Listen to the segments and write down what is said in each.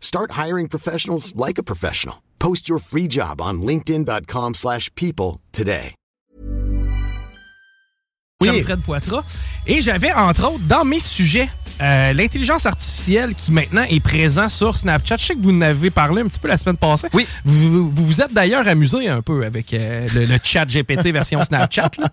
Start hiring professionals like a professional. Post your free job on linkedin.com/people slash people today. Comme Fred Poitras. Et j'avais, entre autres, dans mes sujets, euh, l'intelligence artificielle qui maintenant est présente sur Snapchat. Je sais que vous en avez parlé un petit peu la semaine passée. Oui. Vous vous, êtes d'ailleurs amusé un peu avec euh, le, le chat GPT version Snapchat. là.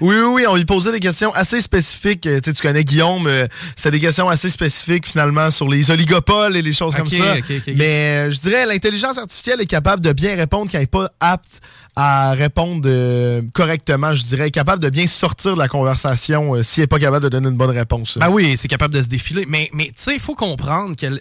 Oui, oui, oui, on lui posait des questions assez spécifiques. Euh, Tu sais, tu connais Guillaume, c'était des questions assez spécifiques finalement sur les oligopoles et les choses comme ça. Mais je dirais l'intelligence artificielle est capable de bien répondre quand elle n'est pas apte à répondre euh, correctement. Je dirais capable de bien sortir de la conversation si elle n'est pas capable de donner une bonne réponse. Ah oui, c'est capable de se défiler. Mais, mais tu sais, il faut comprendre que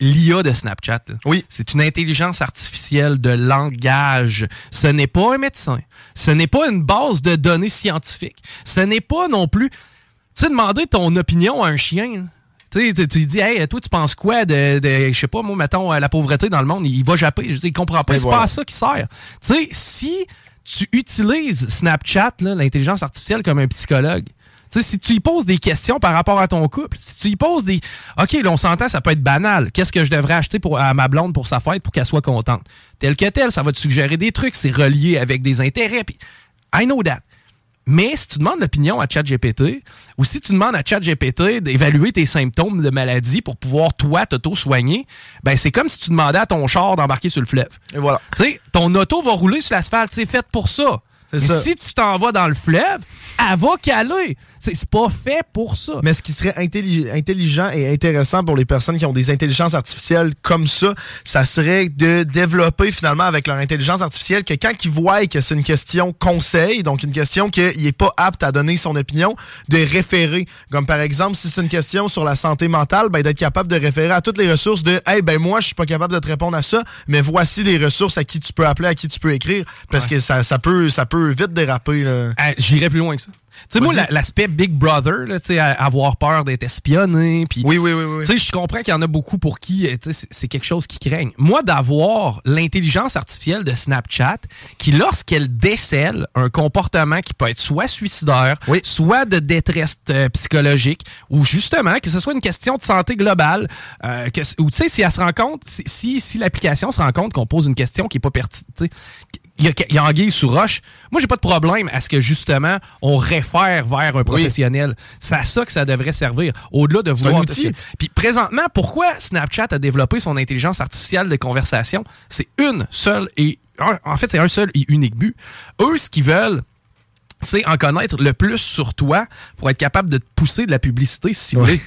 l'IA de Snapchat, là, Oui. c'est une intelligence artificielle de langage. Ce n'est pas un médecin. Ce n'est pas une base de données scientifiques. Ce n'est pas non plus... Tu sais, demander ton opinion à un chien... Tu sais, tu dis, hey, toi, tu penses quoi de, de je sais pas, moi, mettons, la pauvreté dans le monde, il va japper. Je dis, il comprend pas. C'est voilà. pas à ça qui sert. Tu sais, si tu utilises Snapchat, l'intelligence artificielle, comme un psychologue, sais, si tu y poses des questions par rapport à ton couple, si tu y poses des. OK, là, on s'entend, ça peut être banal. Qu'est-ce que je devrais acheter pour, à ma blonde pour sa fête pour qu'elle soit contente? Tel que tel, ça va te suggérer des trucs, c'est relié avec des intérêts. Puis, I know that. Mais si tu demandes l'opinion à ChatGPT, ou si tu demandes à ChatGPT d'évaluer tes symptômes de maladie pour pouvoir, toi, t'auto-soigner, ben c'est comme si tu demandais à ton char d'embarquer sur le fleuve. Et voilà. Tu sais, ton auto va rouler sur l'asphalte, c'est fait pour ça. Mais ça. si tu t'en vas dans le fleuve, elle va caler. C'est pas fait pour ça. Mais ce qui serait intelli- intelligent et intéressant pour les personnes qui ont des intelligences artificielles comme ça, ça serait de développer finalement avec leur intelligence artificielle que quand ils voient que c'est une question conseil, donc une question qu'il n'est pas apte à donner son opinion, de référer. Comme par exemple, si c'est une question sur la santé mentale, ben, d'être capable de référer à toutes les ressources de Hey, ben moi, je suis pas capable de te répondre à ça, mais voici les ressources à qui tu peux appeler, à qui tu peux écrire. Parce que ça, ça, peut, ça peut vite déraper. Ah, J'irais plus loin que ça. Tu sais, moi, l'aspect Big Brother, là, tu sais, à- avoir peur d'être espionné, puis Oui, oui, oui, oui. Tu sais, je comprends qu'il y en a beaucoup pour qui euh, tu sais, c'est- quelque chose qui craignent. Moi, d'avoir l'intelligence artificielle de Snapchat qui, lorsqu'elle décèle un comportement qui peut être soit suicidaire, Oui. soit de détresse euh, psychologique, ou justement que ce soit une question de santé globale, euh, que, ou tu sais, si elle se rend compte, si, si, si l'application se rend compte qu'on pose une question qui est pas pertinente, il y a, anguille sous roche. Moi, j'ai pas de problème à ce que justement on réfère vers un professionnel. C'est à ça que ça devrait servir. Au-delà de vouloir. outil. Puis présentement, pourquoi Snapchat a développé son intelligence artificielle de conversation? C'est une seule et un- en fait c'est un seul et unique but. Eux, ce qu'ils veulent, c'est en connaître le plus sur toi pour être capable de te pousser de la publicité ciblée.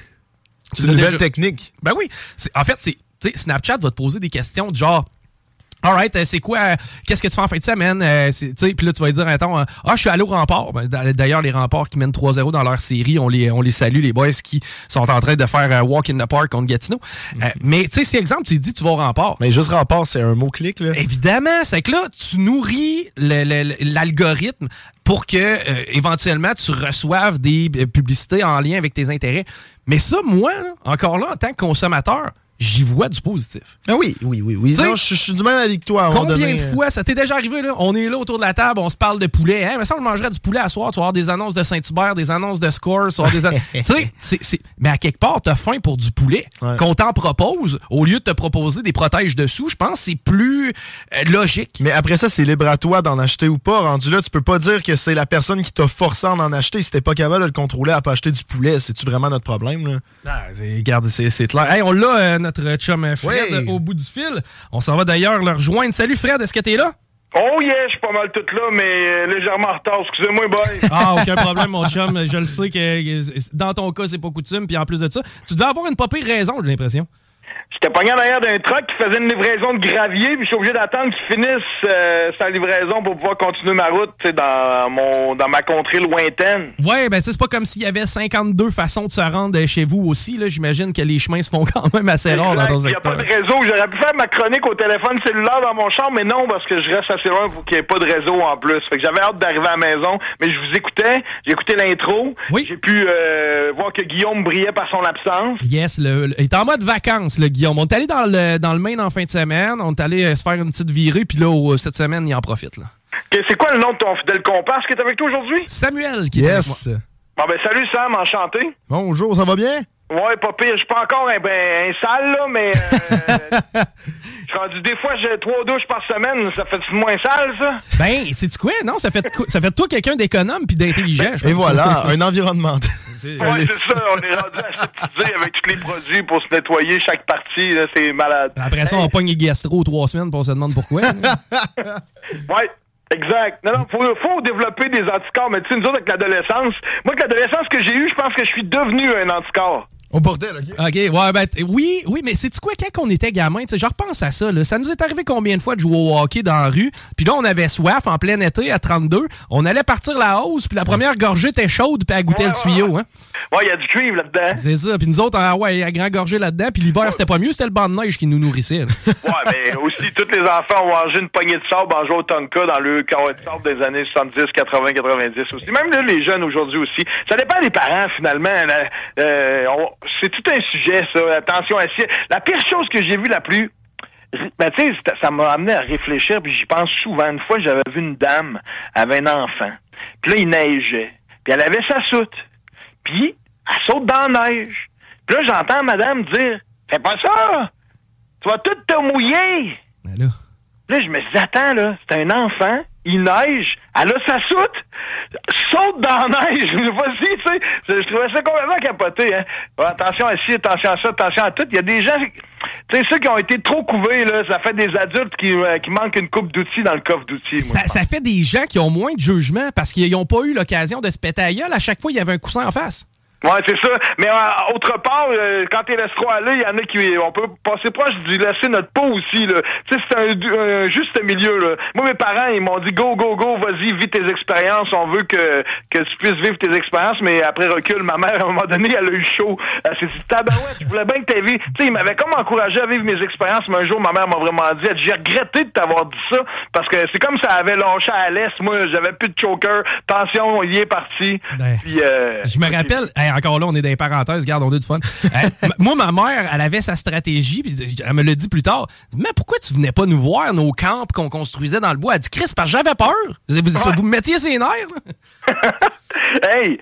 C'est une nouvelle technique. Ben oui. En fait, c'est, Snapchat va te poser des questions de genre. Alright, euh, c'est quoi, euh, qu'est-ce que tu fais en fin de semaine? Euh, c'est- tu sais, Puis là, tu vas dire, attends, euh, ah, je suis allé au rempart. Ben, d'a- D'ailleurs, les remparts qui mènent 3-0 dans leur série, on les, on les salue, les boys qui sont en train de faire Walk in the Park contre Gatineau. Euh, mais tu sais, si exemple, tu dis, tu vas au rempart. Mais juste rempart, c'est un mot-clic, là. Évidemment, c'est que là, tu nourris l'algorithme pour que euh, éventuellement tu reçoives des publicités en lien avec tes intérêts. Mais ça, moi, là, encore là, en tant que consommateur, j'y vois du positif. Ah oui, oui, oui, oui. Non, je, je suis du même avec toi. Combien donné, de fois ça t'est déjà arrivé, là? On est là autour de la table, on se parle de poulet. Hein? Mais ça, on mangerait du poulet à soir. Tu vas avoir des annonces de Saint-Hubert, des annonces de Scores. tu des an- c'est- mais à quelque part, t'as faim pour du poulet. Ouais. Qu'on t'en propose, au lieu de te proposer des protèges dessous, je pense que c'est plus euh, logique. Mais après ça, c'est libre à toi d'en acheter ou pas. Rendu là, tu peux pas dire que c'est la personne qui t'a forcé à en acheter. Si t'es pas capable de le contrôler à pas acheter du poulet, c'est-tu vraiment notre problème, là? Ah, c'est- regarde, c'est c'est clair. Hey, on l'a, euh, notre chum euh, Fred, Oui. au bout du fil. On s'en va d'ailleurs le rejoindre. Salut Fred, est-ce que t'es là? Oh yeah, je suis pas mal tout là, mais euh, légèrement en retard. Excusez-moi, boy. Ah, aucun problème, mon chum. Je le sais que dans ton cas, c'est pas coutume. Puis en plus de ça, tu devais avoir une pas pire raison, j'ai l'impression. J'étais pogné en arrière d'un truck qui faisait une livraison de gravier, puis je suis obligé d'attendre qu'il finisse euh, sa livraison pour pouvoir continuer ma route dans mon dans ma contrée lointaine. Ouais, ben c'est pas comme s'il y avait 52 façons de se rendre chez vous aussi. Là, j'imagine que les chemins se font quand même assez rares dans ton secteur. Il n'y a pas de réseau. J'aurais pu faire ma chronique au téléphone cellulaire dans mon champ, mais non, parce que je reste assez loin pour qu'il n'y ait pas de réseau en plus. Fait que j'avais hâte d'arriver à la maison, mais je vous écoutais, j'ai écouté l'intro. Oui. J'ai pu euh, voir que Guillaume brillait par son absence. Yes, le, il est en mode vacances, le Guillaume. On est allé dans le, dans le Maine en fin de semaine. On est allé euh, se faire une petite virée, puis là, cette semaine, il en profite. Là. c'est quoi le nom de ton fidèle comparse qui est avec toi aujourd'hui? Samuel qui est avec moi. Bon, ben, salut Sam, enchanté. Bonjour, ça va bien? Ouais, pas pire. Je suis pas encore un, ben, un sale, là, mais. Euh, je suis rendu des fois, j'ai trois douches par semaine. Ça fait moins sale, ça? Ben, c'est quoi? Non, ça fait, ça fait de toi quelqu'un d'économe puis d'intelligent. Et voilà, un environnement. Ouais, c'est ça. On est rendu aseptisé avec tous les produits pour se nettoyer chaque partie. C'est malade. Après ça, on pogne les gastro trois semaines pour on se demande pourquoi. ouais. Exact. Non, non, faut, faut développer des anticorps. Mais tu sais, nous autres, avec l'adolescence, moi, avec l'adolescence que j'ai eue, je pense que je suis devenu un anticorps. Au bordel, OK? OK, ouais, ben, oui, oui, mais c'est quoi, quand on était gamin, tu sais, je repense à ça, là, ça nous est arrivé combien de fois de jouer au hockey dans la rue, puis là, on avait soif en plein été à 32, on allait partir la hausse, puis la première gorgée était chaude, puis elle goûtait le tuyau, hein? Ouais, il y a du cuivre là-dedans. C'est ça, puis nous autres, ah, ouais, a grand gorgée là-dedans, puis l'hiver, c'était pas mieux, c'était le banc de neige qui nous nourrissait. ouais, mais aussi, tous les enfants ont mangé une poignée de sable en jouant au Tonka dans le carré de sable des années 70, 80, 90 aussi. Même là, les jeunes aujourd'hui aussi. Ça dépend des parents, finalement. Euh, c'est tout un sujet ça. Attention à. La pire chose que j'ai vue la plus ben, tu sais, ça m'a amené à réfléchir, puis j'y pense souvent. Une fois, j'avais vu une dame, avec un enfant. Puis là, il neigeait. Puis elle avait sa soute. Puis, elle saute dans la neige. Puis là, j'entends madame dire, fais pas ça! Tu vas tout te mouiller! Ben là. Là, je me dis, attends, là, c'est un enfant, il neige, elle a sa soute, saute dans la neige. Vas-y, tu sais. Je, trouvais ça complètement capoté, hein. attention à ci, attention à ça, attention à tout. Il y a des gens, tu sais, ceux qui ont été trop couvés, là, ça fait des adultes qui, euh, qui manquent une coupe d'outils dans le coffre d'outils. Ça, ça, fait des gens qui ont moins de jugement parce qu'ils n'ont pas eu l'occasion de se péter à gueule. À chaque fois, il y avait un coussin en face. Ouais, c'est ça. Mais euh, autre part, euh, quand tu laisses trop aller, il y en a qui on peut passer proche du laisser notre peau aussi. Là. Tu sais, c'est un, juste milieu. Là. Moi, mes parents, ils m'ont dit go, go, go, vas-y, vis tes expériences. On veut que, que tu puisses vivre tes expériences. Mais après recul, ma mère, à un moment donné, elle a eu chaud. Elle s'est dit, tabarouette, je voulais bien que tu. Tu sais, il m'avait comme encouragé à vivre mes expériences. Mais un jour, ma mère m'a vraiment dit, j'ai regretté de t'avoir dit ça. Parce que c'est comme ça avait lâché à l'est. Moi, j'avais plus de choker. Tension, il est parti. Ben, Puis, euh, je me rappelle, encore là, on est dans les parenthèses, regarde, on a du fun. moi, ma mère, elle avait sa stratégie, puis elle me l'a dit plus tard. Mais pourquoi tu venais pas nous voir nos camps qu'on construisait dans le bois? Elle dit, Chris, parce que j'avais peur. Vous, vous, me mettiez ses nerfs. hey,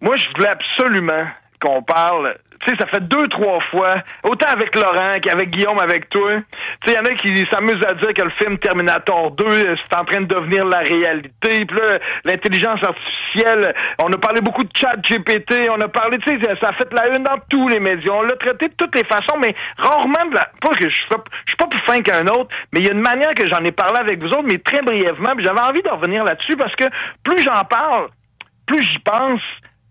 moi, je voulais absolument qu'on parle tu sais, ça fait deux, trois fois, autant avec Laurent qu'avec Guillaume, avec toi. Tu sais, il y en a qui s'amusent à dire que le film Terminator 2, euh, c'est en train de devenir la réalité. Puis là, l'intelligence artificielle, on a parlé beaucoup de chat GPT, on a parlé, tu sais, ça a fait la une dans tous les médias. On l'a traité de toutes les façons, mais rarement de la... Pas que je suis pas plus fin qu'un autre, mais il y a une manière que j'en ai parlé avec vous autres, mais très brièvement, j'avais envie de revenir là-dessus parce que plus j'en parle, plus j'y pense,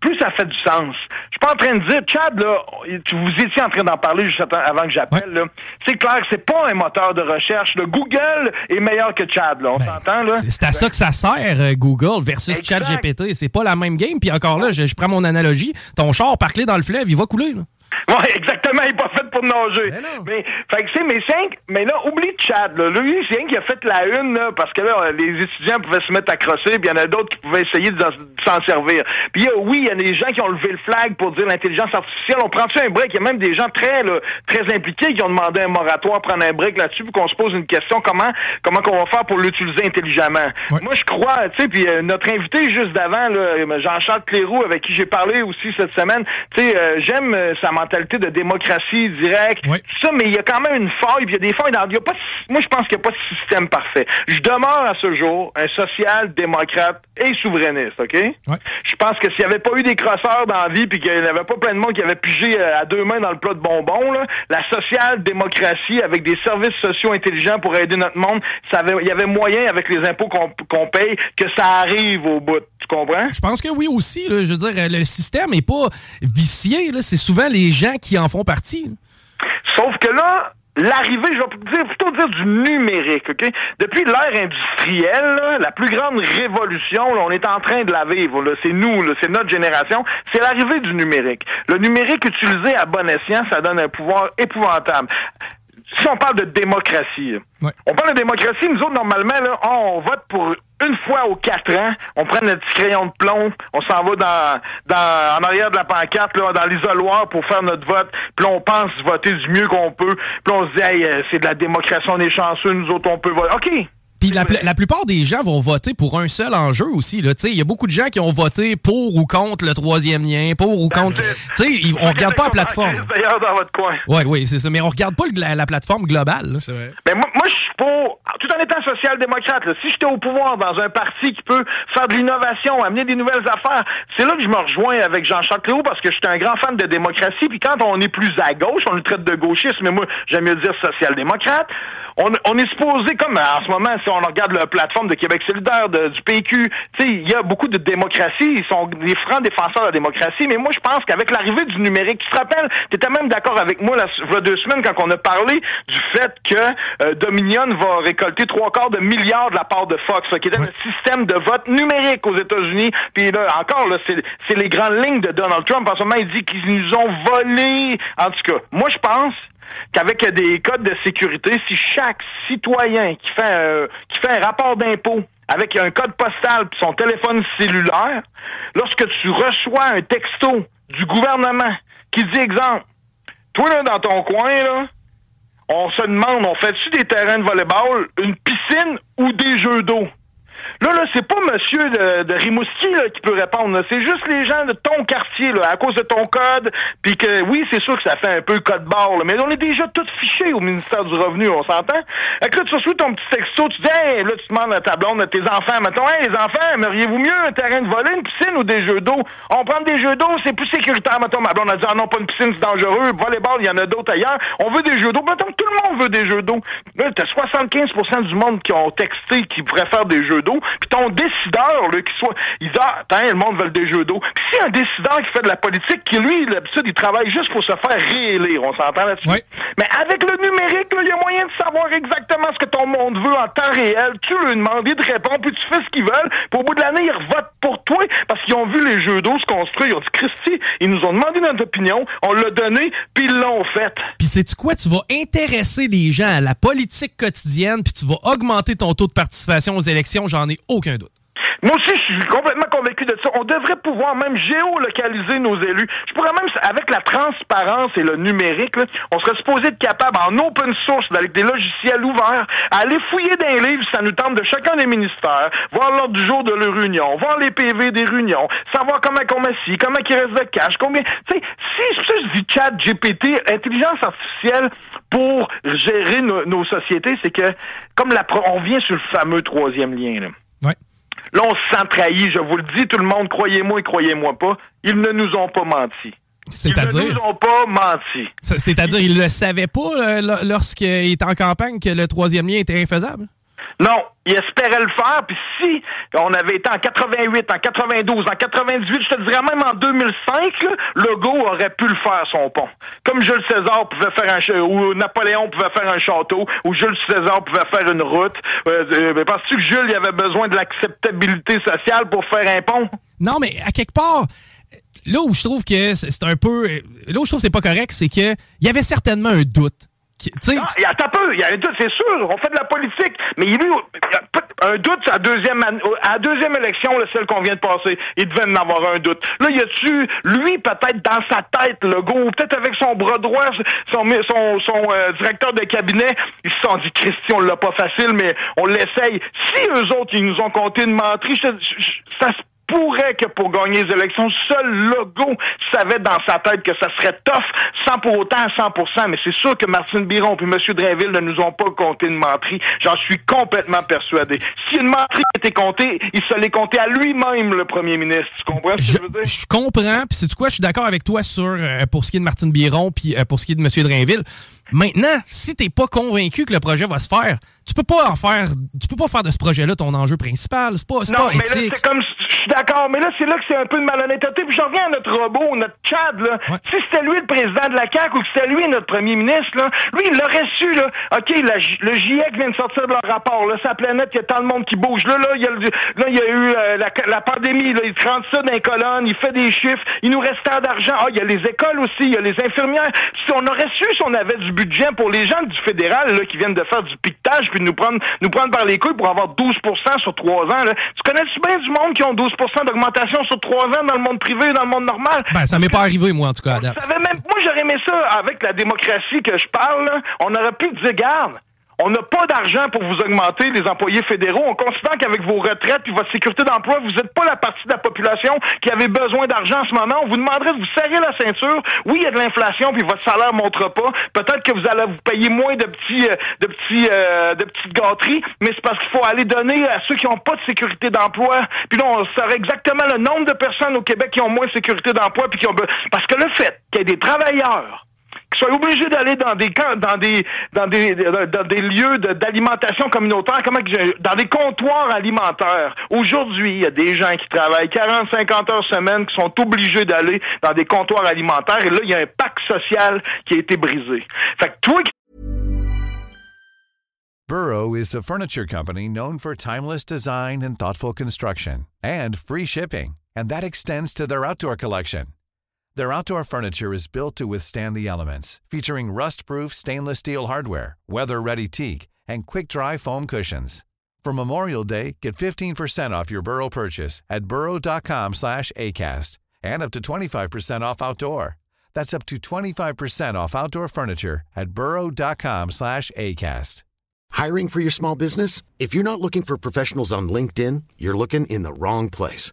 plus ça fait du sens. Je suis pas en train de dire, Chad, là, vous étiez en train d'en parler juste avant que j'appelle, C'est clair que c'est pas un moteur de recherche. Le Google est meilleur que Chad, là. On ben, s'entend, là? C'est à ça que ça sert, euh, Google versus Chad GPT. C'est pas la même game. Puis encore là, je, prends mon analogie. Ton char parclé dans le fleuve, il va couler, là. Oui, exactement, il n'est pas fait pour nager. Mais, fait que c'est mes cinq, mais là, oublie Chad, là. Lui, c'est un qui a fait la une, là, parce que là, les étudiants pouvaient se mettre à crosser, puis il y en a d'autres qui pouvaient essayer de s'en servir. Puis oui, il y a des gens qui ont levé le flag pour dire l'intelligence artificielle. On prend-tu un break? Il y a même des gens très, là, très impliqués qui ont demandé un moratoire, prendre un break là-dessus, pour qu'on se pose une question, comment, comment qu'on va faire pour l'utiliser intelligemment? Moi, je crois, tu sais, puis euh, notre invité juste d'avant, Jean-Charles Cléroux, avec qui j'ai parlé aussi cette semaine, tu sais, euh, j'aime, euh, ça mentalité de démocratie directe, ça, mais il y a quand même une faille, puis il y a des failles. Dans, il y a pas, moi, je pense qu'il n'y a pas de système parfait. Je demeure à ce jour un social-démocrate et souverainiste, OK? Je pense que s'il n'y avait pas eu des crosseurs dans la vie, puis qu'il n'y avait pas plein de monde qui avait pigé euh, à deux mains dans le plat de bonbons, là, la social-démocratie avec des services sociaux intelligents pour aider notre monde, il y avait moyen, avec les impôts qu'on paye, que ça arrive au bout. Tu comprends? Je pense que oui aussi. je veux dire, le système n'est pas vicié. C'est souvent les gens qui en font partie. Sauf que là, l'arrivée, je vais plutôt dire du numérique? Depuis l'ère industrielle, la plus grande révolution, on est en train de la vivre, c'est nous, c'est notre génération, c'est l'arrivée du numérique. Le numérique utilisé à bon escient, ça donne un pouvoir épouvantable si on parle de démocratie, on parle de démocratie, nous autres, normalement, là, on vote pour une fois aux quatre ans, on prend notre petit crayon de plomb, on s'en va dans, dans, en arrière de la pancarte, là, dans l'isoloir pour faire notre vote, puis on pense voter du mieux qu'on peut, puis on se dit, hey, euh, c'est de la démocratie, on est chanceux, nous autres, on peut voter. OK, puis la, plupart des gens vont voter pour un seul enjeu aussi. Il y a beaucoup de gens qui ont voté pour ou contre le troisième lien, pour ou contre. T'sais, on regarde pas la plateforme. D'ailleurs, dans votre coin. Oui, oui, c'est ça. Mais on regarde pas la, plateforme globale. C'est vrai. Mais moi, moi je suis pour, tout en étant social-démocrate, si j'étais au pouvoir dans un parti qui peut faire de l'innovation, amener des nouvelles affaires, c'est là que je me rejoins avec Jean-Charles Cléo parce que je suis un grand fan de démocratie. Puis quand on est plus à gauche, on le traite de gauchiste, mais moi, j'aime mieux dire social-démocrate. On, on, est supposé, comme en ce moment, si on regarde la plateforme de Québec solidaire, du PQ, il y a beaucoup de démocratie, ils sont des francs défenseurs de la démocratie, mais moi, je pense qu'avec l'arrivée du numérique, tu te rappelles, tu étais même d'accord avec moi la, il y a deux semaines quand on a parlé du fait que euh, Dominion va récolter trois quarts de milliards de la part de Fox, qui était un système de vote numérique aux États-Unis. Puis là, encore, là, c'est les grandes lignes de Donald Trump. En ce moment, il dit qu'ils nous ont volé. En tout cas, moi, je pense qu'avec des codes de sécurité, si chaque citoyen qui fait fait un rapport d'impôt avec un code postal et son téléphone cellulaire, lorsque tu reçois un texto du gouvernement qui dit exemple, toi là dans ton coin là, on se demande, on fait-tu des terrains de volleyball, une piscine ou des jeux d'eau? Là, là, c'est pas monsieur de, de Rimouski là, qui peut répondre. C'est juste les gens de ton quartier, là, à cause de ton code. Puis que oui, c'est sûr que ça fait un peu code barre, mais on est déjà tous fichés au ministère du Revenu, on s'entend? Fait que là, tu reçois ton petit texto, tu dis hey, là, tu demandes à ta blonde, à tes enfants, mettons, hey, les enfants, aimeriez-vous mieux un terrain de voler, une piscine ou des jeux d'eau? On prend des jeux d'eau, c'est plus sécuritaire, mettons, ma blonde a dit, ah non, pas une piscine, c'est dangereux, volleyball, il y en a d'autres ailleurs. On veut des jeux d'eau. Mettons, tout le monde veut des jeux d'eau. Là, t'as 75% du monde qui ont texté qui préfèrent des jeux d'eau puis ton décideur, là, qui soit, il dit, ah, attends, le monde veut des jeux d'eau. Puis si un décideur qui fait de la politique, qui lui, l'habitude, il travaille juste pour se faire réélire, on s'entend là-dessus. Mais avec le numérique, il y a moyen de savoir exactement ce que ton monde veut en temps réel. Tu lui demandes, il te répond, puis tu fais ce qu'ils veulent. Puis au bout de l'année, ils votent pour toi parce qu'ils ont vu les jeux d'eau se construire. Ils ont dit, Christy, ils nous ont demandé notre opinion, on l'a donné, puis ils l'ont fait. Puis sais-tu quoi? Tu vas intéresser les gens à la politique quotidienne, puis tu vas augmenter ton taux de participation aux élections, j'en ai aucun doute. Moi aussi, je suis complètement convaincu de ça. On devrait pouvoir même géolocaliser nos élus. Je pourrais même, avec la transparence et le numérique, on serait supposé être capable, en open source, avec des logiciels ouverts, aller fouiller dans les livres, ça nous tente de chacun des ministères, voir l'ordre du jour de leur réunion, voir les PV des réunions, savoir comment on met comment il reste de cash, combien... Tu sais, si, c'est ça je dis chat, GPT, intelligence artificielle pour gérer nos, sociétés, c'est que, comme la, on vient sur le fameux troisième lien, là. Ouais. Là, on se sent trahi, je vous le dis, tout le monde, croyez-moi et croyez-moi pas, ils ne nous ont pas menti. C'est-à-dire? Ils ne nous ont pas menti. C'est-à-dire, ils ne le savaient pas euh, lorsqu'ils étaient en campagne que le troisième lien était infaisable? Non, il espérait le faire, puis si on avait été en 88, en 92, en 98, je te dirais même en 2005, le Legault aurait pu le faire, son pont. Comme Jules César pouvait faire un ou Napoléon pouvait faire un château, ou Jules César pouvait faire une route. Euh, euh Penses-tu que Jules avait besoin de l'acceptabilité sociale pour faire un pont? Non, mais à quelque part, là où je trouve que c'est un peu... Là où je trouve que c'est pas correct, c'est que il y avait certainement un doute il y a un peu, il y a un doute, c'est sûr. On fait de la politique. Mais il y a un doute à la deuxième, à deuxième élection, le celle qu'on vient de passer. Il devait en avoir un doute. Là, il y a-tu, lui, peut-être dans sa tête, le go, peut-être avec son bras droit, son, son, son euh, directeur de cabinet, ils se sont dit, Christian, on l'a pas facile, mais on l'essaye. Si eux autres, ils nous ont compté une menterie, ça se pourrait que pour gagner les élections, seul Legault savait dans sa tête que ça serait tough, sans pour autant à 100 Mais c'est sûr que Martine Biron et M. Drainville ne nous ont pas compté une menterie. J'en suis complètement persuadé. Si une menterie était comptée, il se l'est compté à lui-même, le premier ministre. Tu comprends ce que je, veux dire? Je comprends. Puis c'est quoi? Je suis d'accord avec toi sur euh, pour ce qui est de Martine Biron puis euh, pour ce qui est de M. Drainville. Maintenant, si t'es pas convaincu que le projet va se faire, tu peux pas en faire, tu peux pas faire de ce projet-là ton enjeu principal. C'est pas, c'est non, pas mais là, c'est comme, je suis d'accord, mais là, c'est là que c'est un peu de malhonnêteté. Puis je reviens à notre robot, notre Chad, là. Si c'était lui le président de la CAQ ou que c'était lui notre premier ministre, là, lui, il l'aurait su, là. OK, le GIEC vient de sortir de leur rapport, là. Sa planète, il y a tant de monde qui bouge. Là, là, il y a, là, il y a eu euh, la, la, pandémie, là. Il rentre ça dans les colonnes, il fait des chiffres. Il nous reste tant d'argent. Ah, il y a les écoles aussi, il y a les infirmières. Si on aurait su si on avait du budget pour les gens du fédéral, là, qui viennent de faire du piquetage puis de nous prendre, nous prendre par les couilles pour avoir 12% sur trois ans, là. Tu connais-tu bien du monde qui ont 12% d'augmentation sur trois ans dans le monde privé et dans le monde normal? Ben, ça m'est pas arrivé, moi, en tout cas, même, moi, j'aurais aimé ça avec la démocratie que je parle, là, On aurait pu dire, garde, on n'a pas d'argent pour vous augmenter les employés fédéraux. On considère qu'avec vos retraites et votre sécurité d'emploi, vous n'êtes pas la partie de la population qui avait besoin d'argent en ce moment. On vous demanderait de vous serrer la ceinture. Oui, il y a de l'inflation puis votre salaire montre pas. Peut-être que vous allez vous payer moins de petits, euh, de petits, euh, de petites gâteries, mais c'est parce qu'il faut aller donner à ceux qui n'ont pas de sécurité d'emploi. Puis là, on saurait exactement le nombre de personnes au Québec qui ont moins de sécurité d'emploi puis qui ont parce que le fait qu'il y ait des travailleurs qui soient obligés d'aller dans des dans des dans des dans des lieux d'alimentation communautaire, comment dans des comptoirs alimentaires. Aujourd'hui, il y a des gens qui travaillent 40 50 heures semaine qui sont obligés d'aller dans des comptoirs alimentaires et là il y a un pacte social qui a été brisé. Fait que toi Burrow is a furniture company known for timeless design and thoughtful construction and free shipping, and that extends to their outdoor collection. Their outdoor furniture is built to withstand the elements, featuring rust-proof stainless steel hardware, weather-ready teak, and quick-dry foam cushions. For Memorial Day, get 15% off your Burrow purchase at burrow.com slash ACAST and up to 25% off outdoor. That's up to 25% off outdoor furniture at burrow.com slash ACAST. Hiring for your small business? If you're not looking for professionals on LinkedIn, you're looking in the wrong place.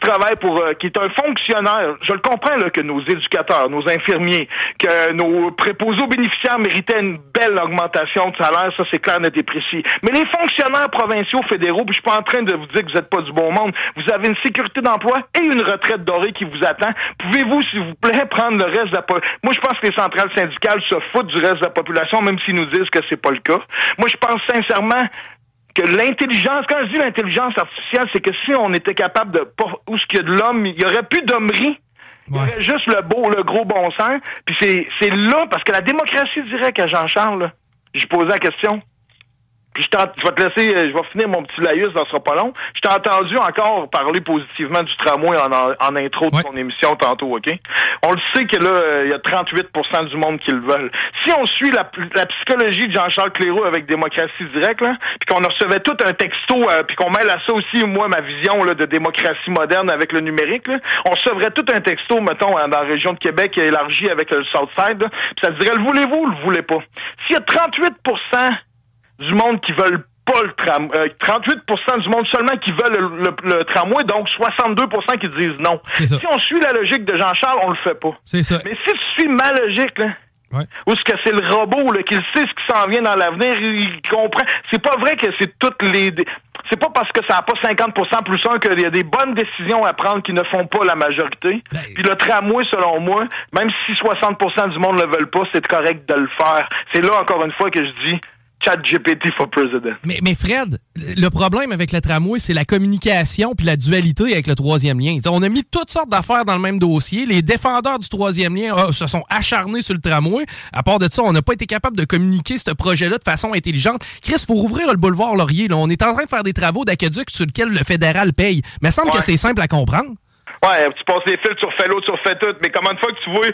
Travaille pour euh, qui est un fonctionnaire. Je le comprends là, que nos éducateurs, nos infirmiers, que nos préposés aux bénéficiaires méritaient une belle augmentation de salaire, ça c'est clair, net et précis. Mais les fonctionnaires provinciaux, fédéraux, puis je suis pas en train de vous dire que vous n'êtes pas du bon monde. Vous avez une sécurité d'emploi et une retraite dorée qui vous attend. Pouvez-vous, s'il vous plaît, prendre le reste de la population? Moi, je pense que les centrales syndicales se foutent du reste de la population, même s'ils nous disent que c'est pas le cas. Moi, je pense sincèrement que l'intelligence, quand je dis l'intelligence artificielle, c'est que si on était capable de, où ce qu'il y a de l'homme, il y aurait plus d'hommerie. Il y aurait juste le beau, le gros bon sens. Puis c'est, c'est là, parce que la démocratie directe à Jean-Charles, j'ai posé la question je, vais te laisser, euh, je vais finir mon petit laïus, ça sera pas long. Je t'ai entendu encore parler positivement du tramway en, intro de ton émission tantôt, OK? On le sait que là, euh, il y a 38% du monde qui le veulent. Si on suit la, psychologie de Jean-Charles Cléroux avec démocratie directe, puis qu'on recevait tout un texto, euh, puis qu'on mêle à ça aussi, moi, ma vision là, de démocratie moderne avec le numérique, là, on recevrait tout un texto, mettons, dans la région de Québec élargie avec le Southside, puis ça dirait, le voulez-vous ou le voulez pas? S'il y a 38 du monde qui veulent pas le tram, 38 euh, du monde seulement qui veulent le, tramway, donc 62% qui disent non. Si on suit la logique de Jean-Charles, on le fait pas. C'est ça. Mais si tu suis ma logique, là, Ou est-ce que c'est le robot là, qui sait ce qui s'en vient dans l'avenir, il comprend. C'est pas vrai que c'est toutes les. C'est pas parce que ça n'a pas 50% plus un qu'il y a des bonnes décisions à prendre qui ne font pas la majorité. Ben, Puis le tramway, selon moi, même si 60% du monde ne le veulent pas, c'est correct de le faire. C'est là encore une fois que je dis For president. Mais, mais, Fred, le problème avec le tramway, c'est la communication puis la dualité avec le troisième lien. on a mis toutes sortes d'affaires dans le même dossier. Les défendeurs du troisième lien ah, se sont acharnés sur le tramway. À part de ça, on n'a pas été capable de communiquer ce projet-là de façon intelligente. Chris, pour ouvrir le boulevard Laurier, là, on est en train de faire des travaux d'aqueduc sur lesquels le fédéral paye. Mais il semble que c'est simple à comprendre. Ouais, tu passes les fils, tu refais l'autre, tu refais tout. Mais comment une fois que tu vois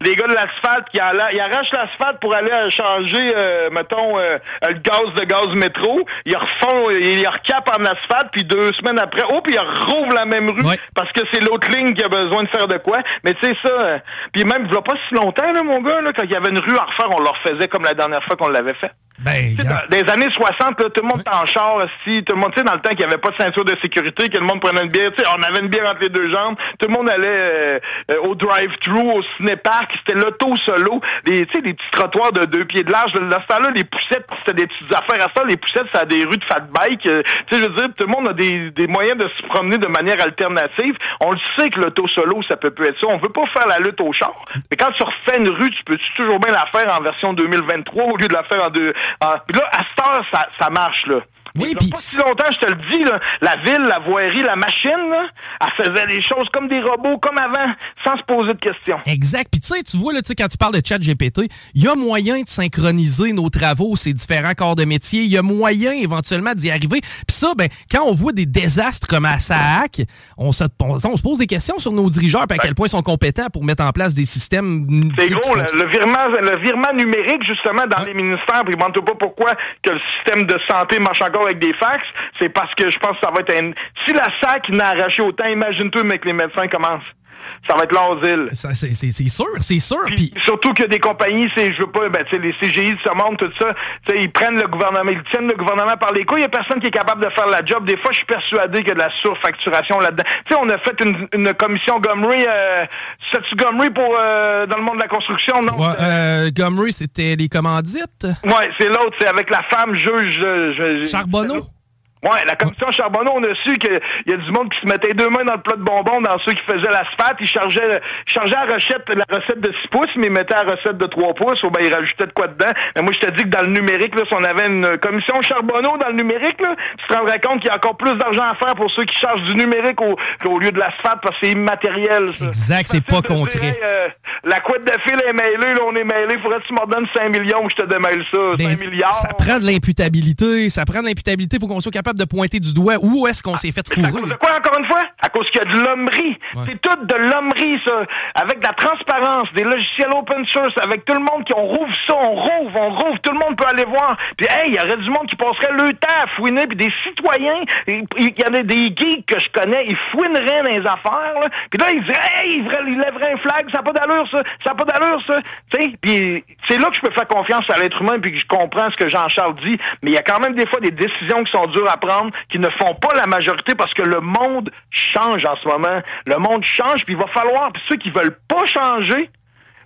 les gars de l'asphalte qui ils arrachent l'asphalte pour aller changer, euh, mettons, euh, le gaz de gaz métro, ils refont, ils recapent en asphalte, puis deux semaines après, oh, puis ils rouvrent la même rue parce que c'est l'autre ligne qui a besoin de faire de quoi. Mais tu sais ça, euh, puis même, il pas si longtemps, là, mon gars, là, quand il y avait une rue à refaire, on le refaisait comme la dernière fois qu'on l'avait fait. Ben, dans des années 60, tout le monde était en char, si, tout le monde, tu sais, dans le temps qu'il n'y avait pas de ceinture de sécurité, que le monde prenait une bière, tu sais, on avait une bière entre les deux jambes, tout le monde allait euh, euh, au drive-thru, au ciné-parc, c'était l'auto solo, des, tu sais, des petits trottoirs de deux pieds de large. Là, ce là les poussettes, c'était des petites affaires à ça. Les poussettes, c'est des rues de fat bike. Euh, tu sais, je veux dire, tout le monde a des, des moyens de se promener de manière alternative. On le sait que l'auto solo, ça peut plus être ça. On veut pas faire la lutte au char. Mais quand tu refais une rue, tu peux toujours bien la faire en version 2023 au lieu de la faire en deux. En... Puis là, à cette heure, ça, ça marche, là. Oui, puis... pas si longtemps, je te le dis, là, la ville, la voirie, la machine, là, elle faisait les choses comme des robots, comme avant, sans se poser de questions. Exact. Puis tu sais, tu vois, là, quand tu parles de chat GPT, il y a moyen de synchroniser nos travaux, ces différents corps de métier. Il y a moyen éventuellement d'y arriver. Puis ça, ben, quand on voit des désastres comme à SAAC, on se, on, se pose des questions sur nos dirigeants et à quel point ils sont compétents pour mettre en place des systèmes... C'est gros, le, virement, le virement numérique, justement, dans les ministères, puis ne pas pourquoi que le système de santé marche encore avec des fax, c'est parce que je pense que ça va être un... Si la SAC n'a arraché autant, imagine-toi, mais que les médecins commencent ça va être l'asile. C'est sûr, c'est sûr. Puis, surtout que des compagnies, c'est, je veux pas, ben, les CGI de ce monde, tout ça, ils prennent le gouvernement, ils tiennent le gouvernement par les couilles. Il y a personne qui est capable de faire la job. Des fois, je suis persuadé qu'il y a de la surfacturation là-dedans. Tu sais, on a fait une, commission Gumry, euh, c'est-tu Gumry pour, euh, dans le monde de la construction, non? Ouais, euh, Gumry, c'était les commandites? Ouais, c'est l'autre, c'est avec la femme juge. Je, Charbonneau? Ouais, la commission Charbonneau, on a su qu'il y a du monde qui se mettait deux mains dans le plat de bonbons dans ceux qui faisaient l'asphalte. Ils chargeaient, chargeaient la recette, la recette de 6 pouces, mais ils mettaient la recette de 3 pouces, ou ben ils rajoutaient de quoi dedans. Mais moi, je te dis que dans le numérique, là, si on avait une commission Charbonneau dans le numérique, là, tu te rendrais compte qu'il y a encore plus d'argent à faire pour ceux qui chargent du numérique au, au lieu de l'asphalte parce que c'est immatériel. Ça. Exact, c'est pas concret. Euh, la couette de fil est mêlée, là, on est mêlé. Faudrait que tu m'en donnes 5 millions que je te démêle ça. 5 ben, milliards. Ça prend de l'imputabilité. Ça prend de l'imputabilité. Faut qu'on soit capable de pointer du doigt où est-ce qu'on s'est fait fourrer? À cause de quoi, encore une fois? À cause qu'il y a de l'hommerie. C'est tout de l'hommerie, ça. Avec de la transparence, des logiciels open source, avec tout le monde qui, on rouvre ça, on rouvre, on rouvre, tout le monde peut aller voir. Puis, hey, il y aurait du monde qui passerait le temps à fouiner, puis des citoyens, il y en a des geeks que je connais, ils fouineraient dans les affaires, là. Puis là, ils diraient, hey, ils, lèveraient un flag, ça n'a pas d'allure, ça, ça n'a pas d'allure, ça. Tu sais, puis c'est là que je peux faire confiance à l'être humain, puis que je comprends ce que Jean-Charles dit, mais il y a quand même des fois des décisions qui sont dures à qui ne font pas la majorité parce que le monde change en ce moment. Le monde change, puis il va falloir, puis ceux qui veulent pas changer,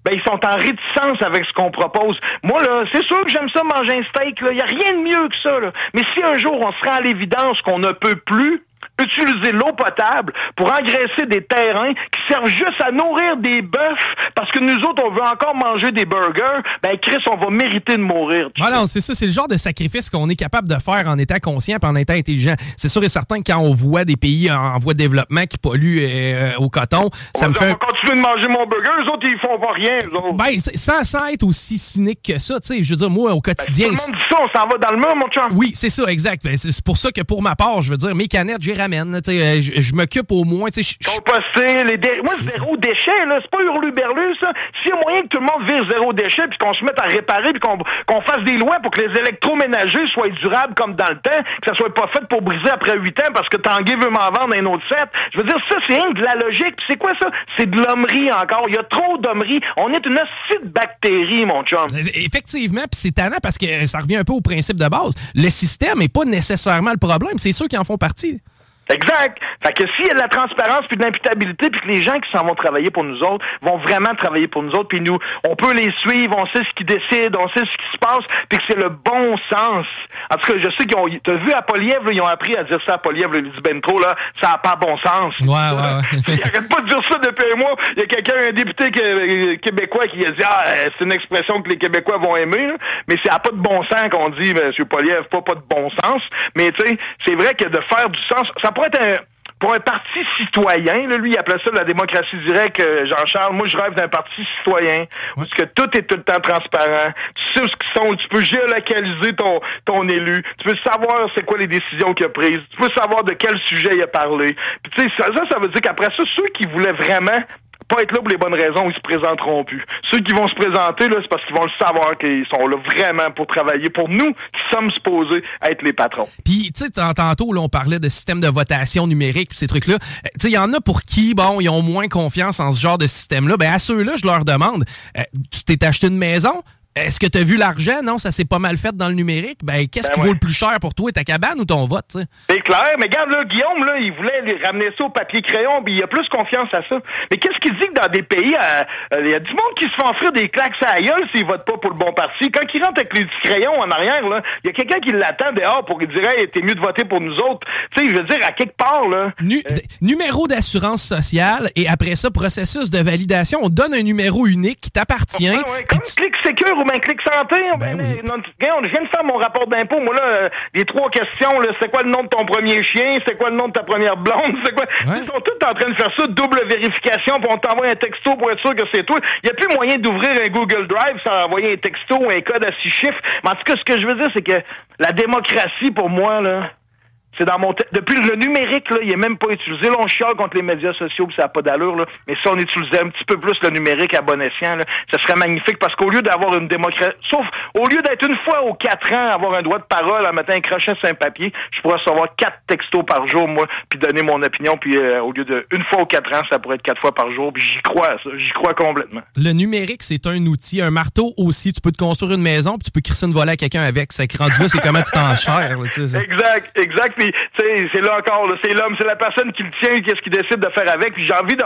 ben ils sont en réticence avec ce qu'on propose. Moi là, c'est sûr que j'aime ça manger un steak il y a rien de mieux que ça là. Mais si un jour on se rend à l'évidence qu'on ne peut plus utiliser l'eau potable pour engraisser des terrains qui servent juste à nourrir des bœufs parce que nous autres, on veut encore manger des burgers, ben Chris, on va mériter de mourir. Voilà, c'est ça, c'est le genre de sacrifice qu'on est capable de faire en étant conscient et en étant intelligent. C'est sûr et certain que quand on voit des pays en voie de développement qui polluent euh, au coton, ça me fait... On va continuer de manger mon burger, eux autres, ils font pas rien. Ben, sans, sans être aussi cynique que ça, tu sais, je veux dire, moi, au quotidien... Ben, tout le monde dit ça, on s'en va dans le mur, mon chum. Oui, c'est ça, exact. Ben, c'est pour ça que pour ma part, je veux dire, mes canettes, j'ai euh, je, m'occupe au moins. Composter, les dé... Moi, zéro déchet, là. C'est pas hurlu-berlu, ça. S'il y a moyen que tout le monde vire zéro déchet, puis qu'on se mette à réparer, puis qu'on fasse des lois pour que les électroménagers soient durables comme dans le temps, que ça soit pas fait pour briser après huit ans parce que Tanguy veut m'en vendre un autre set. Je veux dire, ça, c'est de la logique. c'est quoi ça? C'est de l'hommerie encore. Il y a trop d'hommerie. On est une de bactérie, mon chum. Effectivement, puis c'est tannant parce que ça revient un peu au principe de base. Le système n'est pas nécessairement le problème. C'est ceux qui en font partie. Exact. Fait que s'il y a de la transparence puis de l'imputabilité puis que les gens qui s'en vont travailler pour nous autres vont vraiment travailler pour nous autres puis nous, on peut les suivre, on sait ce qu'ils décident, on sait ce qui se passe puis que c'est le bon sens. En tout cas, je sais qu'ils ont, t'as vu à Polièvre, ils ont appris à dire ça à Polièvre, le dit ben trop là, ça n'a pas bon sens. Ouais, ouais, ouais. ils arrêtent pas de dire ça depuis un mois. Il y a quelqu'un, un député québécois qui a dit, ah, c'est une expression que les Québécois vont aimer, mais c'est à pas de bon sens qu'on dit, monsieur Polièvre, pas, pas de bon sens. Mais tu sais, c'est vrai que de faire du sens, ça pourrait être un pour un parti citoyen, là, lui, il appelait ça la démocratie directe, euh, Jean-Charles. Moi, je rêve d'un parti citoyen où que tout est tout le temps transparent. Tu sais où ce qu'ils sont, tu peux géolocaliser ton, ton élu, tu peux savoir c'est quoi les décisions qu'il a prises, tu peux savoir de quel sujet il a parlé. Puis tu sais, ça, ça, ça veut dire qu'après ça, ceux qui voulaient vraiment pas être là pour les bonnes raisons, ils se présenteront plus. Ceux qui vont se présenter, là, c'est parce qu'ils vont le savoir qu'ils sont là vraiment pour travailler pour nous, qui sommes supposés être les patrons. Puis, tu sais, tantôt, là, on parlait de système de votation numérique, puis ces trucs-là. Euh, tu sais, il y en a pour qui, bon, ils ont moins confiance en ce genre de système-là? Ben, à ceux-là, je leur demande, euh, tu t'es acheté une maison? Est-ce que tu as vu l'argent? Non, ça s'est pas mal fait dans le numérique. Ben, qu'est-ce Ben qui ouais. vaut le plus cher pour toi, ta cabane ou ton vote, tu? C'est clair, mais regarde, là, Guillaume, là, il voulait ramener ça au papier crayon, puis il a plus confiance à ça. Mais qu'est-ce qu'il dit que dans des pays, euh, euh, il y a du monde qui se fait offrir des claques à la gueule s'il vote pas pour le bon parti. Quand il rentre avec les petits crayons en arrière, il y a quelqu'un qui l'attend dehors pour lui dire, hey, t'es mieux de voter pour nous autres. Tu sais, je veux dire, à quelque part, là. Nu- d- numéro d'assurance sociale et après ça, processus de validation. On donne un numéro unique qui t'appartient. Ouais, ouais, Comme clic sécure bien clic santé. Ben Ben, oui. non, je viens de faire mon rapport d'impôt. Moi, là, les trois questions, c'est quoi le nom de ton premier chien? C'est quoi le nom de ta première blonde? C'est quoi? Ouais. Ils sont tous en train de faire ça, double vérification, puis on t'envoie un texto pour être sûr que c'est toi. Il n'y a plus moyen d'ouvrir un Google Drive sans envoyer un texto ou un code à six chiffres. Mais en tout cas, ce que je veux dire, c'est que la démocratie, pour moi, là, c'est dans mon... Depuis le numérique, là, il est même pas utilisé. Là, on chiale contre les médias sociaux, puis ça n'a pas d'allure, là. Mais si on utilisait un petit peu plus le numérique à bon escient, là, ça serait magnifique parce qu'au lieu d'avoir une démocratie... Sauf, au lieu d'être une fois aux quatre ans, avoir un droit de parole, en mettant un crochet sur un papier, je pourrais recevoir quatre textos par jour, moi, puis donner mon opinion, puis euh, au lieu de une fois aux quatre ans, ça pourrait être quatre fois par jour, puis j'y crois. J'y crois complètement. Le numérique, c'est un outil. Un marteau aussi. Tu peux te construire une maison puis tu peux crisser une volée à quelqu'un avec. Ça rendu là, c'est comment tu t'en chères. Exact, exact. Puis, c'est là encore, c'est l'homme, c'est la personne qui le tient, qu'est-ce qu'il décide de faire avec. Puis j'ai envie de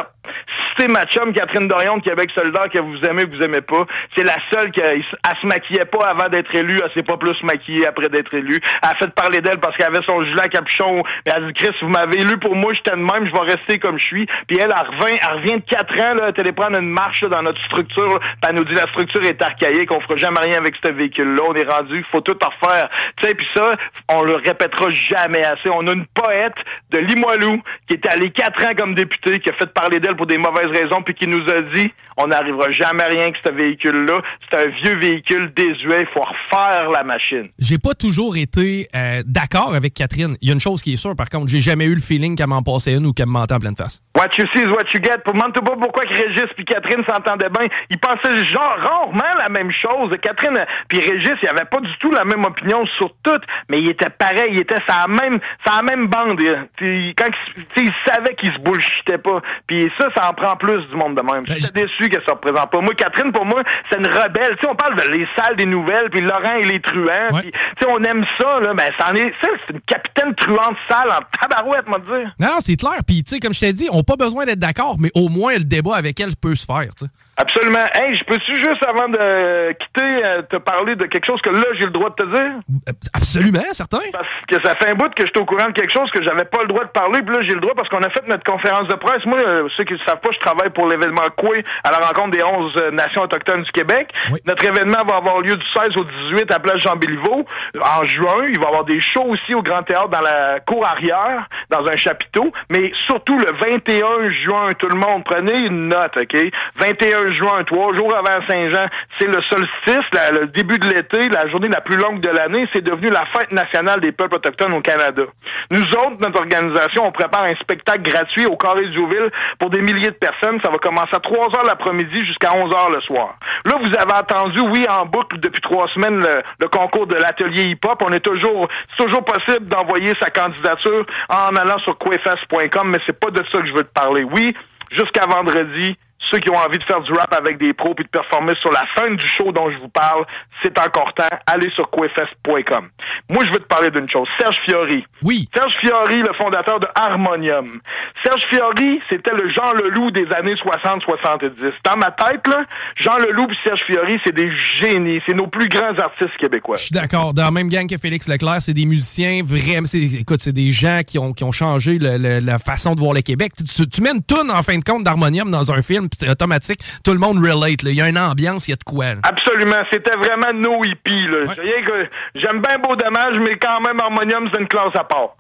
citer ma chum, Catherine Dorion de Québec solidaire, que vous aimez ou que vous aimez pas. C'est la seule qui, elle se maquillait pas avant d'être élue, elle s'est pas plus maquillée après d'être élue. Elle a fait parler d'elle parce qu'elle avait son gilet à capuchon. Mais elle a dit, Chris, vous m'avez élu pour moi, j'étais de même, je vais rester comme je suis. Puis elle, elle revient, elle revient de quatre ans, là, elle prendre une marche dans notre structure. Puis elle nous dit, la structure est archaïque, on fera jamais rien avec ce véhicule-là, on est rendu, faut tout refaire. Tu sais, puis ça, on le répétera jamais On a une poète de Limoilou qui est allée quatre ans comme députée, qui a fait parler d'elle pour des mauvaises raisons, puis qui nous a dit, on n'arrivera jamais à rien avec ce véhicule-là. C'est un vieux véhicule désuet, il faut refaire la machine. J'ai pas toujours été euh, d'accord avec Catherine. Il y a une chose qui est sûre, par contre, j'ai jamais eu le feeling qu'elle m'en passait une ou qu'elle me mentait en pleine face. What you see is what you get. Pour demande pas pourquoi que Régis puis Catherine s'entendaient bien. Ils pensaient genre rarement la même chose. Catherine puis Régis, ils avaient pas du tout la même opinion sur tout, mais ils étaient pareils, ils étaient sur la même, sur la même bande. Puis Quand ils, ils savaient qu'ils se bullshitaient pas. Puis ça, ça en prend plus du monde de même. Ben, J'étais déçu que ça représente pas. Moi, Catherine, pour moi, c'est une rebelle. Tu sais, on parle de les salles des nouvelles, puis Laurent et les truands. Ouais. puis, tu sais, on aime ça, là. Ben, ça en est, ça, c'est une capitaine truande sale en tabarouette, moi dire. Non, non, c'est clair. Puis, tu sais, comme je t'ai dit, on pas besoin d'être d'accord, mais au moins le débat avec elle peut se faire. tu sais. Absolument. Hey, je peux-tu juste, avant de quitter, euh, te parler de quelque chose que là, j'ai le droit de te dire? Euh, Absolument, certain. Parce que ça fait un bout que je suis au courant de quelque chose que j'avais pas le droit de parler, puis là, j'ai le droit parce qu'on a fait notre conférence de presse. Moi, euh, ceux qui ne savent pas, je travaille pour l'événement Coué à la rencontre des 11 euh, nations autochtones du Québec. Oui. Notre événement va avoir lieu du 16 au 18 à Place Jean-Béliveau. En juin, il va y avoir des shows aussi au Grand Théâtre dans la cour arrière, dans un chapiteau. Mais surtout, le 21 juin, tout le monde, prenez une note, OK? 21 juin, trois jours avant Saint-Jean, c'est le solstice, le début de l'été, la journée la plus longue de l'année. C'est devenu la fête nationale des peuples autochtones au Canada. Nous autres, notre organisation, on prépare un spectacle gratuit au Carré du Ville pour des milliers de personnes. Ça va commencer à 3 heures l'après-midi jusqu'à 11 heures le soir. Là, vous avez entendu, oui, en boucle depuis trois semaines, le, le concours de l'atelier hip-hop. On est toujours, c'est toujours possible d'envoyer sa candidature en allant sur quefest.com, mais c'est pas de ça que je veux te parler. Oui, jusqu'à vendredi, ceux qui ont envie de faire du rap avec des pros puis de performer sur la scène du show dont je vous parle, c'est encore temps. Allez sur quefest.com. Moi, je veux te parler d'une chose. Serge Fiori. Oui. Serge Fiori, le fondateur de Harmonium. Serge Fiori, c'était le Jean Leloup des années 60-70. Dans ma tête, là, Jean Leloup et Serge Fiori, c'est des génies. C'est nos plus grands artistes québécois. Je suis d'accord. Dans la même gang que Félix Leclerc, c'est des musiciens vraiment. c'est- Écoute, c'est des gens qui ont, qui ont changé le- le- la façon de voir le Québec. Tu, tu mets une toune, en fin de compte, d'harmonium dans un film, c'est automatique. Tout le monde relate. là. Il y a une ambiance, il y a de quoi. là. Absolument. C'était vraiment nos hippies, là. Ouais. Que J'aime bien Beau Dommage, mais quand même, Harmonium, c'est une classe à part.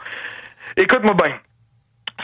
Écoute-moi bien.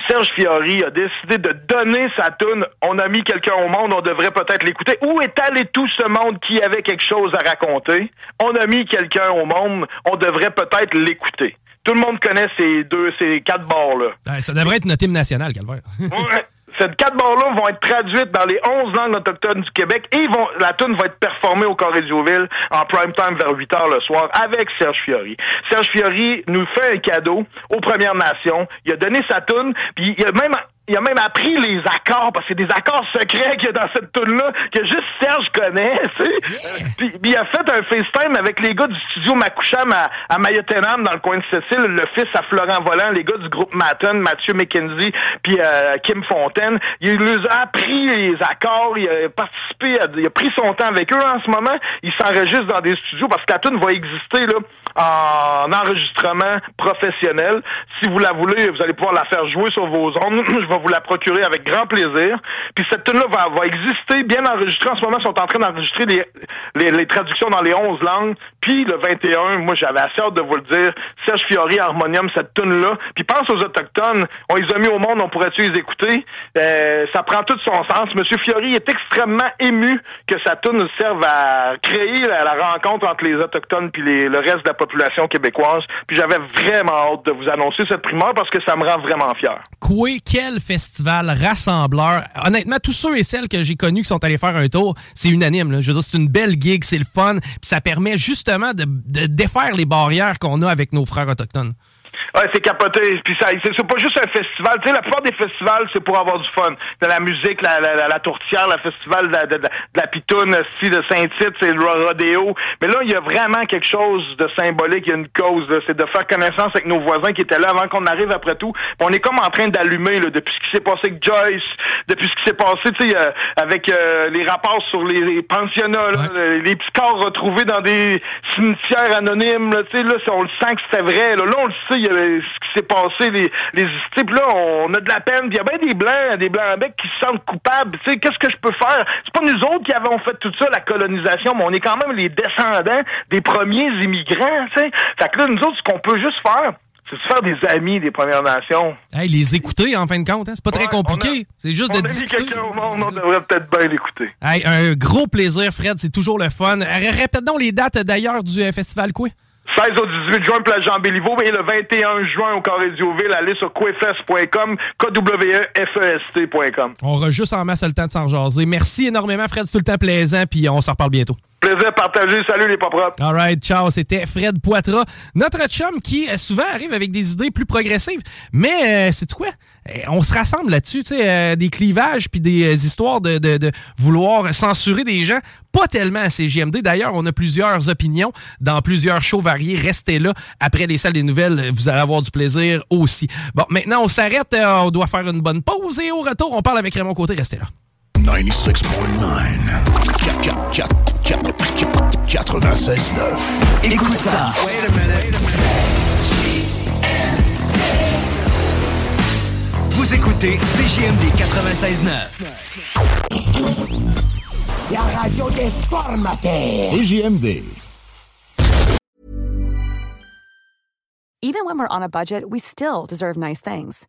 Serge Fiori a décidé de donner sa toune. On a mis quelqu'un au monde, on devrait peut-être l'écouter. Où est allé tout ce monde qui avait quelque chose à raconter? On a mis quelqu'un au monde, on devrait peut-être l'écouter. Tout le monde connaît ces deux, ces quatre bords-là. Ben, ça devrait être notre hymne national, Calvaire. Ouais. Ces quatre bords-là vont être traduites dans les 11 langues autochtones du Québec et vont, la tune va être performée au Corée-Dioville en prime time vers 8 heures le soir avec Serge Fiori. Serge Fiori nous fait un cadeau aux Premières Nations. Il a donné sa tune, puis il a même il a même appris les accords, parce que c'est des accords secrets qu'il y a dans cette tune-là, que juste Serge connaît, tu sais. Euh, Puis, puis il a fait un FaceTime avec les gars du studio Makoucham à, à dans le coin de Cécile, le fils à Florent Volant, les gars du groupe Maton, Mathieu McKenzie, puis euh, Kim Fontaine. Il leur a appris les accords, il a participé, à- il a pris son temps avec eux en ce moment. Il s'enregistre dans des studios, parce que la tune va exister, là, en enregistrement professionnel. Si vous la voulez, vous allez pouvoir la faire jouer sur vos ondes. Je vais vous la procurer avec grand plaisir. Puis cette tune-là va, va exister, bien enregistrée. En ce moment, ils sont en train d'enregistrer les, les, les traductions dans les 11 langues. Puis le 21, moi, j'avais assez hâte de vous le dire. Serge Fiori, Harmonium, cette tune-là. Puis pense aux Autochtones. On les a mis au monde, on pourrait-tu les écouter? Euh, ça prend tout son sens. Monsieur Fiori est extrêmement ému que sa tune serve à créer la, rencontre entre les Autochtones puis le reste de la population québécoise. Puis j'avais vraiment hâte de vous annoncer cette primeur parce que ça me rend vraiment fier. Coué, quel festival rassembleur. Honnêtement, tous ceux et celles que j'ai connus qui sont allés faire un tour, c'est unanime. Je veux dire, c'est une belle gig, c'est le fun, puis ça permet justement de défaire les barrières qu'on a avec nos frères autochtones. Ouais, c'est capoté. Puis ça, c'est pas juste un festival. Tu sais, la plupart des festivals, c'est pour avoir du fun. De la musique, la, la, la, la tourtière, le festival de, la- de, de, de la pitoune, si de Saint-Tite, c'est le rodéo. Mais là, il y a vraiment quelque chose de symbolique. Il y a une cause. C'est de faire connaissance avec nos voisins qui étaient là avant qu'on arrive après tout. Puis on est comme en train d'allumer là, depuis ce qui s'est passé avec Joyce, depuis ce qui s'est passé, tu sais, euh, avec euh, les rapports sur les, les pensionnats, là, les petits corps retrouvés dans des cimetières anonymes. Là, tu sais, là, on le sent que c'était vrai. Là, là on le sait, y a ce qui s'est passé, les, les types là, on a de la peine. Puis Il y a bien des blancs, des blancs becs qui se sentent coupables. Tu sais, qu'est-ce que je peux faire? C'est pas nous autres qui avons fait tout ça, la colonisation, mais on est quand même les descendants des premiers immigrants. Tu sais, fait que là, nous autres, ce qu'on peut juste faire. C'est de se faire des amis des Premières Nations. Hey, les écouter, en fin de compte, hein, c'est pas très Ouais, compliqué. C'est juste on de a discuter. quelqu'un au monde, on devrait peut-être bien l'écouter. Hey, un gros plaisir, Fred. C'est toujours le fun. Euh, Répète donc les dates d'ailleurs du euh, festival Coué. 16 au 18 juin, place Jean-Béliveau, et le 21 juin au Corée-Dioville, allez sur quefest.com, K-W-E-F-E-S-T.com. On aura juste en masse le temps de s'en jaser. Merci énormément, Fred. C'est tout le temps plaisant, puis on s'en reparle bientôt. Plaisir partagé. Salut les pas propres. All right, ciao. C'était Fred Poitras, notre chum qui euh, souvent arrive avec des idées plus progressives. Mais c'est quoi? Euh, On se rassemble là-dessus, tu sais, euh, des clivages puis des euh, histoires de, de- de vouloir censurer des gens. Pas tellement à CGMD. D'ailleurs, on a plusieurs opinions dans plusieurs shows variés. Restez là. Après les salles des nouvelles, vous allez avoir du plaisir aussi. Bon, maintenant, on s'arrête. euh, on doit faire une bonne pause et au retour, on parle avec Raymond Côté. Restez là. 96.9. 96.9. Écoute ça. Vous écoutez CJMD 96.9. La radio des formateurs. CJMD. Even when we're on a budget, we still deserve nice things.